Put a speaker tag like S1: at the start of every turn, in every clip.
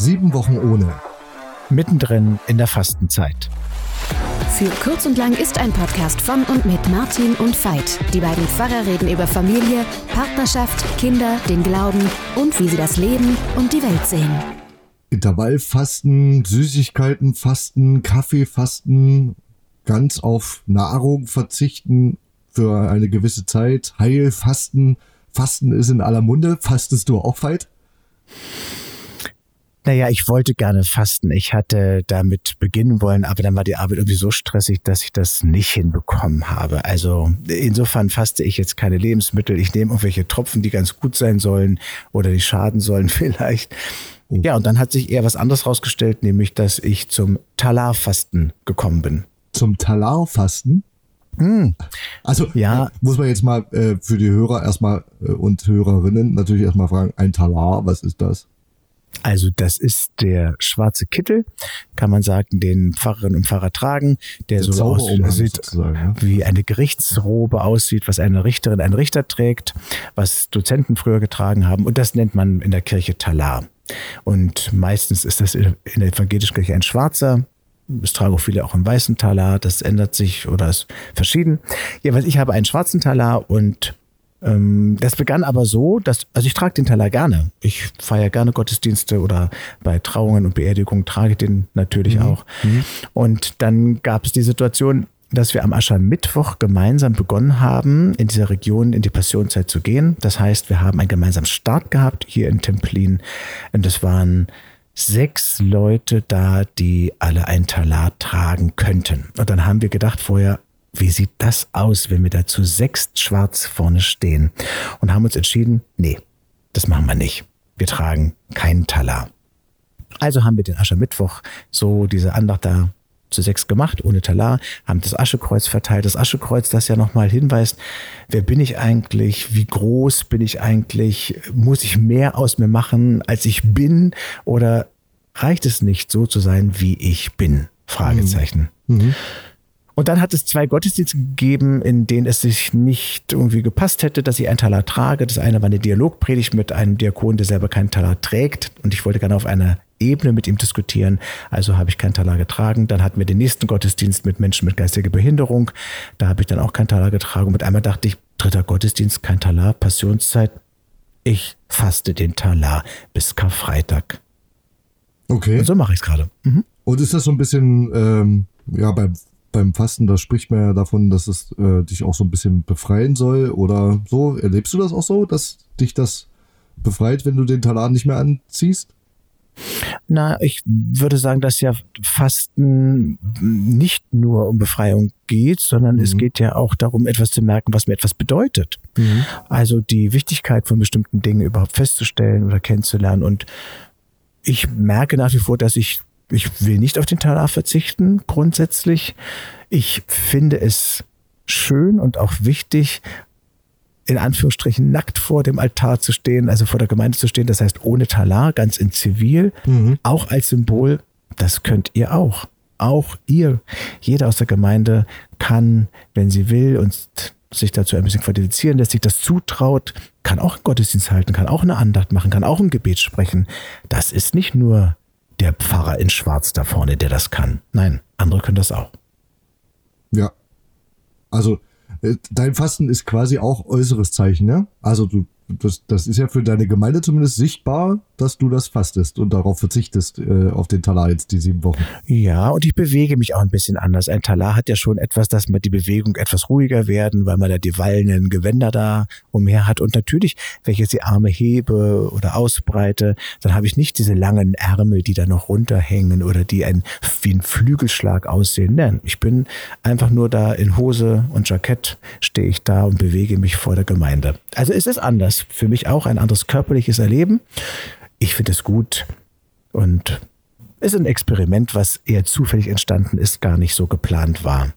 S1: Sieben Wochen ohne.
S2: Mittendrin in der Fastenzeit.
S3: Für Kurz und Lang ist ein Podcast von und mit Martin und Veit. Die beiden Pfarrer reden über Familie, Partnerschaft, Kinder, den Glauben und wie sie das Leben und die Welt sehen.
S1: Intervallfasten, Süßigkeiten fasten, Kaffee fasten, ganz auf Nahrung verzichten für eine gewisse Zeit, Heilfasten. Fasten ist in aller Munde. Fastest du auch, Veit?
S2: Naja, ich wollte gerne fasten. Ich hatte damit beginnen wollen, aber dann war die Arbeit irgendwie so stressig, dass ich das nicht hinbekommen habe. Also insofern faste ich jetzt keine Lebensmittel. Ich nehme irgendwelche Tropfen, die ganz gut sein sollen oder die schaden sollen vielleicht. Ja, und dann hat sich eher was anderes rausgestellt, nämlich, dass ich zum Talarfasten gekommen bin.
S1: Zum Talarfasten? Hm. Also ja. muss man jetzt mal äh, für die Hörer erstmal äh, und Hörerinnen natürlich erstmal fragen, ein Talar, was ist das?
S2: Also das ist der schwarze Kittel, kann man sagen, den Pfarrerinnen und Pfarrer tragen, der, der so aussieht, ja. wie eine Gerichtsrobe aussieht, was eine Richterin, ein Richter trägt, was Dozenten früher getragen haben. Und das nennt man in der Kirche Talar. Und meistens ist das in der evangelischen Kirche ein schwarzer. Es tragen auch viele auch einen weißen Talar. Das ändert sich oder ist verschieden. Jedenfalls, ich habe einen schwarzen Talar und das begann aber so, dass, also ich trage den Talar gerne. Ich feiere gerne Gottesdienste oder bei Trauungen und Beerdigungen trage ich den natürlich mhm. auch. Mhm. Und dann gab es die Situation, dass wir am Aschermittwoch gemeinsam begonnen haben, in dieser Region in die Passionszeit zu gehen. Das heißt, wir haben einen gemeinsamen Start gehabt hier in Templin. Und es waren sechs Leute da, die alle ein Talar tragen könnten. Und dann haben wir gedacht vorher, wie sieht das aus, wenn wir da zu sechs schwarz vorne stehen? Und haben uns entschieden, nee, das machen wir nicht. Wir tragen keinen Talar. Also haben wir den Aschermittwoch so diese Andacht da zu sechs gemacht, ohne Talar, haben das Aschekreuz verteilt. Das Aschekreuz, das ja nochmal hinweist, wer bin ich eigentlich, wie groß bin ich eigentlich, muss ich mehr aus mir machen, als ich bin, oder reicht es nicht, so zu sein, wie ich bin? Fragezeichen. Mhm. Mhm. Und dann hat es zwei Gottesdienste gegeben, in denen es sich nicht irgendwie gepasst hätte, dass ich einen Talar trage. Das eine war eine Dialogpredigt mit einem Diakon, der selber keinen Talar trägt. Und ich wollte gerne auf einer Ebene mit ihm diskutieren. Also habe ich keinen Talar getragen. Dann hatten wir den nächsten Gottesdienst mit Menschen mit geistiger Behinderung. Da habe ich dann auch keinen Talar getragen. Und mit einmal dachte ich, dritter Gottesdienst, kein Talar, Passionszeit. Ich faste den Talar bis Karfreitag.
S1: Okay.
S2: Und so mache ich es gerade.
S1: Mhm. Und ist das so ein bisschen, ähm, ja, beim, beim Fasten, da spricht man ja davon, dass es äh, dich auch so ein bisschen befreien soll oder so. Erlebst du das auch so, dass dich das befreit, wenn du den Talar nicht mehr anziehst?
S2: Na, ich würde sagen, dass ja Fasten nicht nur um Befreiung geht, sondern mhm. es geht ja auch darum, etwas zu merken, was mir etwas bedeutet. Mhm. Also die Wichtigkeit von bestimmten Dingen überhaupt festzustellen oder kennenzulernen. Und ich merke nach wie vor, dass ich, ich will nicht auf den Talar verzichten, grundsätzlich. Ich finde es schön und auch wichtig, in Anführungsstrichen nackt vor dem Altar zu stehen, also vor der Gemeinde zu stehen, das heißt ohne Talar, ganz in Zivil, mhm. auch als Symbol, das könnt ihr auch. Auch ihr, jeder aus der Gemeinde kann, wenn sie will und sich dazu ein bisschen qualifizieren lässt, sich das zutraut, kann auch einen Gottesdienst halten, kann auch eine Andacht machen, kann auch ein Gebet sprechen. Das ist nicht nur der Pfarrer in Schwarz da vorne, der das kann. Nein, andere können das auch.
S1: Ja. Also äh, dein Fasten ist quasi auch äußeres Zeichen, ne? Also du das, das ist ja für deine Gemeinde zumindest sichtbar, dass du das fastest und darauf verzichtest, äh, auf den Talar jetzt die sieben Wochen.
S2: Ja, und ich bewege mich auch ein bisschen anders. Ein Talar hat ja schon etwas, dass man die Bewegung etwas ruhiger werden, weil man da die wallenden Gewänder da umher hat. Und natürlich, wenn ich jetzt die Arme hebe oder ausbreite, dann habe ich nicht diese langen Ärmel, die da noch runterhängen oder die ein, wie ein Flügelschlag aussehen. Nein, ich bin einfach nur da in Hose und Jackett stehe ich da und bewege mich vor der Gemeinde. Also es ist anders für mich auch ein anderes körperliches Erleben. Ich finde es gut und ist ein Experiment, was eher zufällig entstanden ist, gar nicht so geplant war.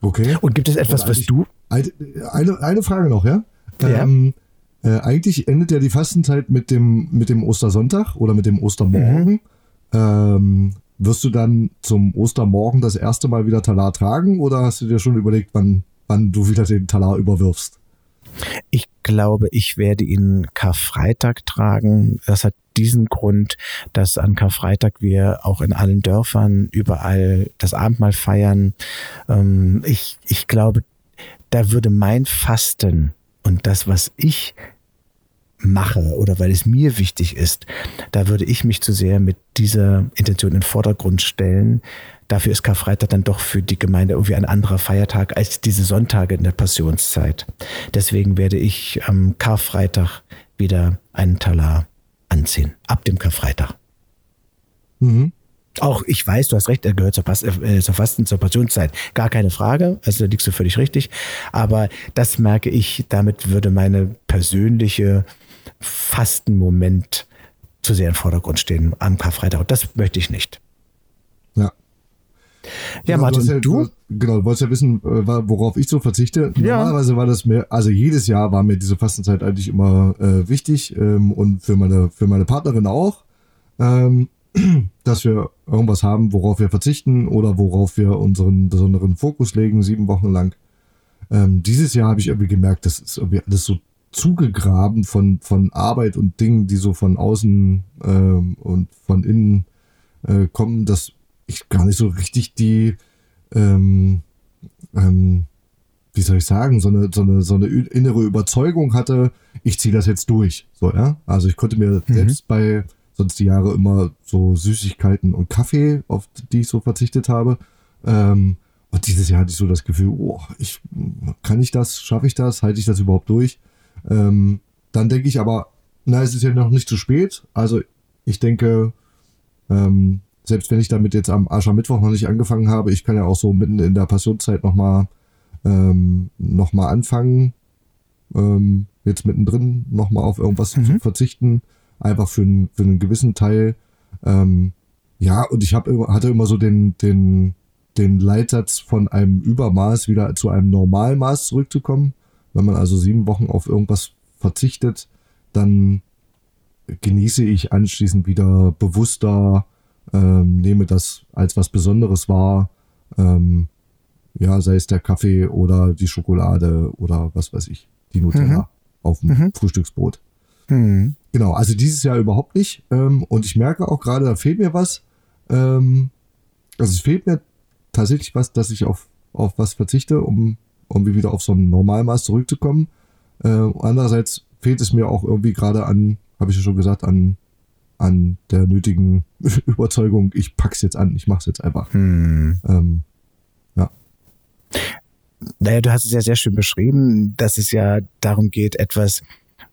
S1: Okay.
S2: Und gibt es etwas, was du.
S1: Eine, eine Frage noch, ja?
S2: ja. Ähm,
S1: äh, eigentlich endet ja die Fastenzeit mit dem, mit dem Ostersonntag oder mit dem Ostermorgen. Mhm. Ähm, wirst du dann zum Ostermorgen das erste Mal wieder Talar tragen oder hast du dir schon überlegt, wann, wann du wieder den Talar überwirfst?
S2: Ich glaube, ich werde ihn Karfreitag tragen. Das hat diesen Grund, dass an Karfreitag wir auch in allen Dörfern überall das Abendmahl feiern. Ähm, ich, ich glaube, da würde mein Fasten und das, was ich mache oder weil es mir wichtig ist, da würde ich mich zu sehr mit dieser Intention in den Vordergrund stellen. Dafür ist Karfreitag dann doch für die Gemeinde irgendwie ein anderer Feiertag als diese Sonntage in der Passionszeit. Deswegen werde ich am Karfreitag wieder einen Talar anziehen. Ab dem Karfreitag. Mhm. Auch ich weiß, du hast recht, er gehört zur, Pas äh, zur Fasten, zur Passionszeit. Gar keine Frage. Also da liegst du völlig richtig. Aber das merke ich, damit würde meine persönliche Fastenmoment zu sehr im Vordergrund stehen am Karfreitag. Und das möchte ich nicht.
S1: Ja.
S2: Ja, genau, Martin,
S1: ja,
S2: du?
S1: Genau, du wolltest ja wissen, äh, worauf ich so verzichte.
S2: Ja.
S1: Normalerweise war das mir, also jedes Jahr war mir diese Fastenzeit eigentlich immer äh, wichtig ähm, und für meine, für meine Partnerin auch, ähm, dass wir irgendwas haben, worauf wir verzichten oder worauf wir unseren besonderen Fokus legen, sieben Wochen lang. Ähm, dieses Jahr habe ich irgendwie gemerkt, das ist irgendwie alles so zugegraben von, von Arbeit und Dingen, die so von außen ähm, und von innen äh, kommen, dass ich gar nicht so richtig die, ähm, ähm, wie soll ich sagen, so eine, so eine, so eine innere Überzeugung hatte, ich ziehe das jetzt durch. So, ja. Also ich konnte mir mhm. selbst bei sonst die Jahre immer so Süßigkeiten und Kaffee, auf die ich so verzichtet habe. Ähm, und dieses Jahr hatte ich so das Gefühl, oh, ich, kann ich das, schaffe ich das, halte ich das überhaupt durch? Ähm, dann denke ich aber, na, es ist ja noch nicht zu spät. Also ich denke, ähm, selbst wenn ich damit jetzt am Aschermittwoch noch nicht angefangen habe, ich kann ja auch so mitten in der Passionszeit nochmal ähm, noch anfangen, ähm, jetzt mittendrin nochmal auf irgendwas mhm. zu verzichten, einfach für, ein, für einen gewissen Teil. Ähm, ja, und ich hab, hatte immer so den, den, den Leitsatz von einem Übermaß wieder zu einem Normalmaß zurückzukommen. Wenn man also sieben Wochen auf irgendwas verzichtet, dann genieße ich anschließend wieder bewusster, ähm, nehme das als was Besonderes wahr. Ähm, ja, sei es der Kaffee oder die Schokolade oder was weiß ich, die Nutella mhm. auf dem mhm. Frühstücksbrot. Mhm. Genau, also dieses Jahr überhaupt nicht. Ähm, und ich merke auch gerade, da fehlt mir was. Ähm, also es fehlt mir tatsächlich was, dass ich auf, auf was verzichte, um irgendwie wieder auf so ein Normalmaß zurückzukommen. Äh, andererseits fehlt es mir auch irgendwie gerade an, habe ich ja schon gesagt, an, an der nötigen Überzeugung, ich pack's jetzt an, ich mach's jetzt einfach. Hm. Ähm, ja.
S2: Naja, du hast es ja sehr schön beschrieben, dass es ja darum geht, etwas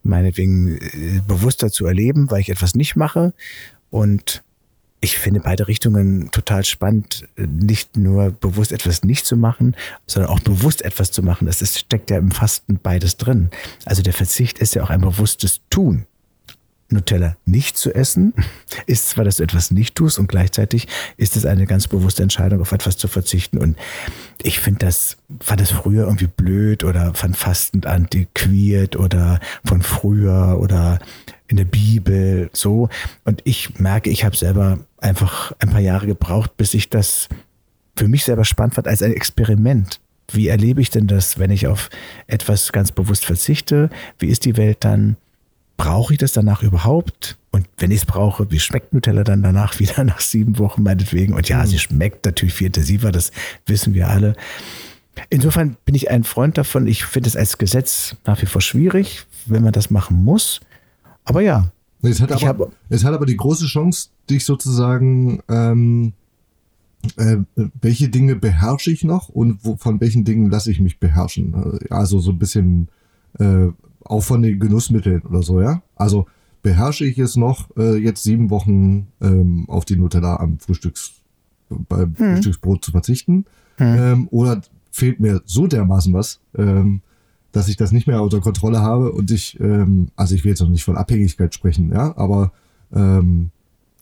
S2: meinetwegen äh, bewusster zu erleben, weil ich etwas nicht mache. Und ich finde beide Richtungen total spannend, nicht nur bewusst etwas nicht zu machen, sondern auch bewusst etwas zu machen. Das ist, steckt ja im Fasten beides drin. Also der Verzicht ist ja auch ein bewusstes Tun. Nutella nicht zu essen, ist zwar, dass du etwas nicht tust und gleichzeitig ist es eine ganz bewusste Entscheidung, auf etwas zu verzichten. Und ich finde das, fand das früher irgendwie blöd oder fand Fastend antiquiert oder von früher oder in der Bibel so. Und ich merke, ich habe selber einfach ein paar Jahre gebraucht, bis ich das für mich selber spannend fand als ein Experiment. Wie erlebe ich denn das, wenn ich auf etwas ganz bewusst verzichte? Wie ist die Welt dann? Brauche ich das danach überhaupt? Und wenn ich es brauche, wie schmeckt Nutella dann danach wieder nach sieben Wochen meinetwegen? Und ja, mhm. sie schmeckt natürlich viel intensiver, das wissen wir alle. Insofern bin ich ein Freund davon. Ich finde es als Gesetz nach wie vor schwierig, wenn man das machen muss. Aber ja.
S1: Es hat, aber, hab, es hat aber die große Chance, dich sozusagen, ähm, äh, welche Dinge beherrsche ich noch und wo, von welchen Dingen lasse ich mich beherrschen? Also so ein bisschen äh, auch von den Genussmitteln oder so, ja. Also beherrsche ich es noch, äh, jetzt sieben Wochen ähm, auf die Nutella am Frühstücks, beim hm. Frühstücksbrot zu verzichten? Hm. Ähm, oder fehlt mir so dermaßen was, ähm, dass ich das nicht mehr unter Kontrolle habe und ich, ähm, also ich will jetzt noch nicht von Abhängigkeit sprechen, ja, aber ähm,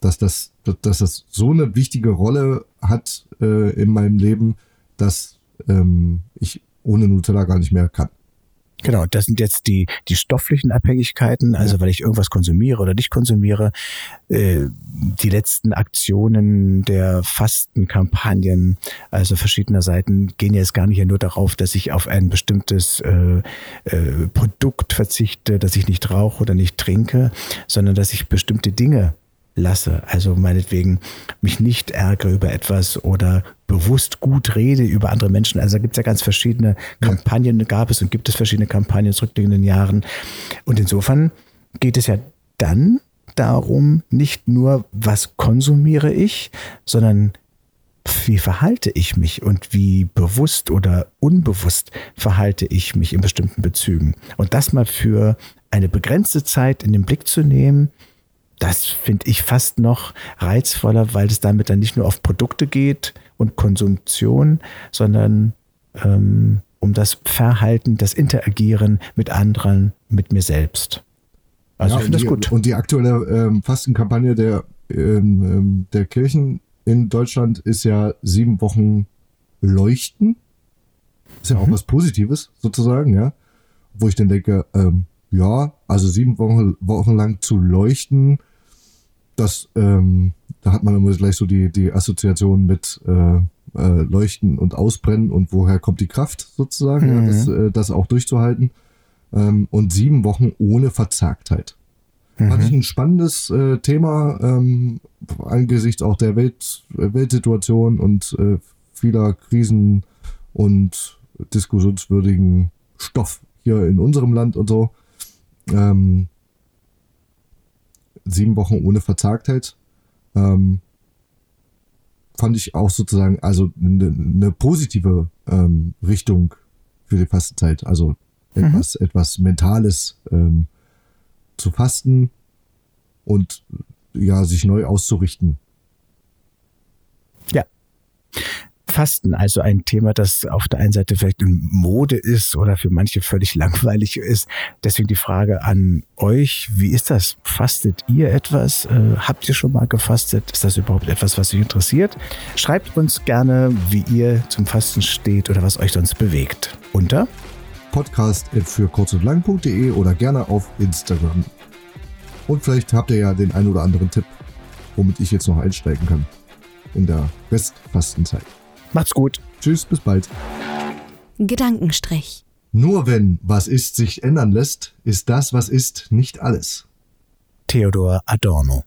S1: dass das, dass das so eine wichtige Rolle hat äh, in meinem Leben, dass ähm, ich ohne Nutella gar nicht mehr kann.
S2: Genau, das sind jetzt die, die stofflichen Abhängigkeiten, also ja. weil ich irgendwas konsumiere oder nicht konsumiere. Äh, die letzten Aktionen der Fastenkampagnen, also verschiedener Seiten, gehen jetzt gar nicht nur darauf, dass ich auf ein bestimmtes äh, äh, Produkt verzichte, dass ich nicht rauche oder nicht trinke, sondern dass ich bestimmte Dinge lasse. Also meinetwegen mich nicht ärgere über etwas oder bewusst gut rede über andere Menschen. Also da gibt es ja ganz verschiedene Kampagnen, gab es und gibt es verschiedene Kampagnen in zurückliegenden Jahren. Und insofern geht es ja dann darum, nicht nur, was konsumiere ich, sondern wie verhalte ich mich und wie bewusst oder unbewusst verhalte ich mich in bestimmten Bezügen. Und das mal für eine begrenzte Zeit in den Blick zu nehmen, das finde ich fast noch reizvoller, weil es damit dann nicht nur auf Produkte geht und Konsumtion, sondern ähm, um das Verhalten, das Interagieren mit anderen, mit mir selbst.
S1: Also ja, ich finde das gut. Und die aktuelle ähm, Fastenkampagne der, ähm, ähm, der Kirchen in Deutschland ist ja sieben Wochen Leuchten. Ist ja mhm. auch was Positives sozusagen, ja. Wo ich dann denke, ähm, ja, also sieben Wochen, Wochen lang zu leuchten, das, ähm, da hat man immer gleich so die, die Assoziation mit äh, äh, Leuchten und Ausbrennen und woher kommt die Kraft sozusagen, mhm. ja, das, äh, das auch durchzuhalten. Ähm, und sieben Wochen ohne Verzagtheit. Mhm. Fand ich ein spannendes äh, Thema ähm, angesichts auch der Welt, Weltsituation und äh, vieler Krisen und diskussionswürdigen Stoff hier in unserem Land und so. Ähm, sieben Wochen ohne Verzagtheit. Ähm, fand ich auch sozusagen also eine, eine positive ähm, Richtung für die Fastenzeit. Also etwas, mhm. etwas Mentales ähm, zu fasten und ja, sich neu auszurichten.
S2: Ja. Fasten, also ein Thema, das auf der einen Seite vielleicht in Mode ist oder für manche völlig langweilig ist. Deswegen die Frage an euch, wie ist das? Fastet ihr etwas? Äh, habt ihr schon mal gefastet? Ist das überhaupt etwas, was euch interessiert? Schreibt uns gerne, wie ihr zum Fasten steht oder was euch sonst bewegt. Unter
S1: podcast für kurz und lang.de oder gerne auf Instagram. Und vielleicht habt ihr ja den ein oder anderen Tipp, womit ich jetzt noch einsteigen kann in der Restfastenzeit.
S2: Macht's gut.
S1: Tschüss, bis bald.
S3: Gedankenstrich.
S1: Nur wenn was ist sich ändern lässt, ist das, was ist, nicht alles.
S2: Theodor Adorno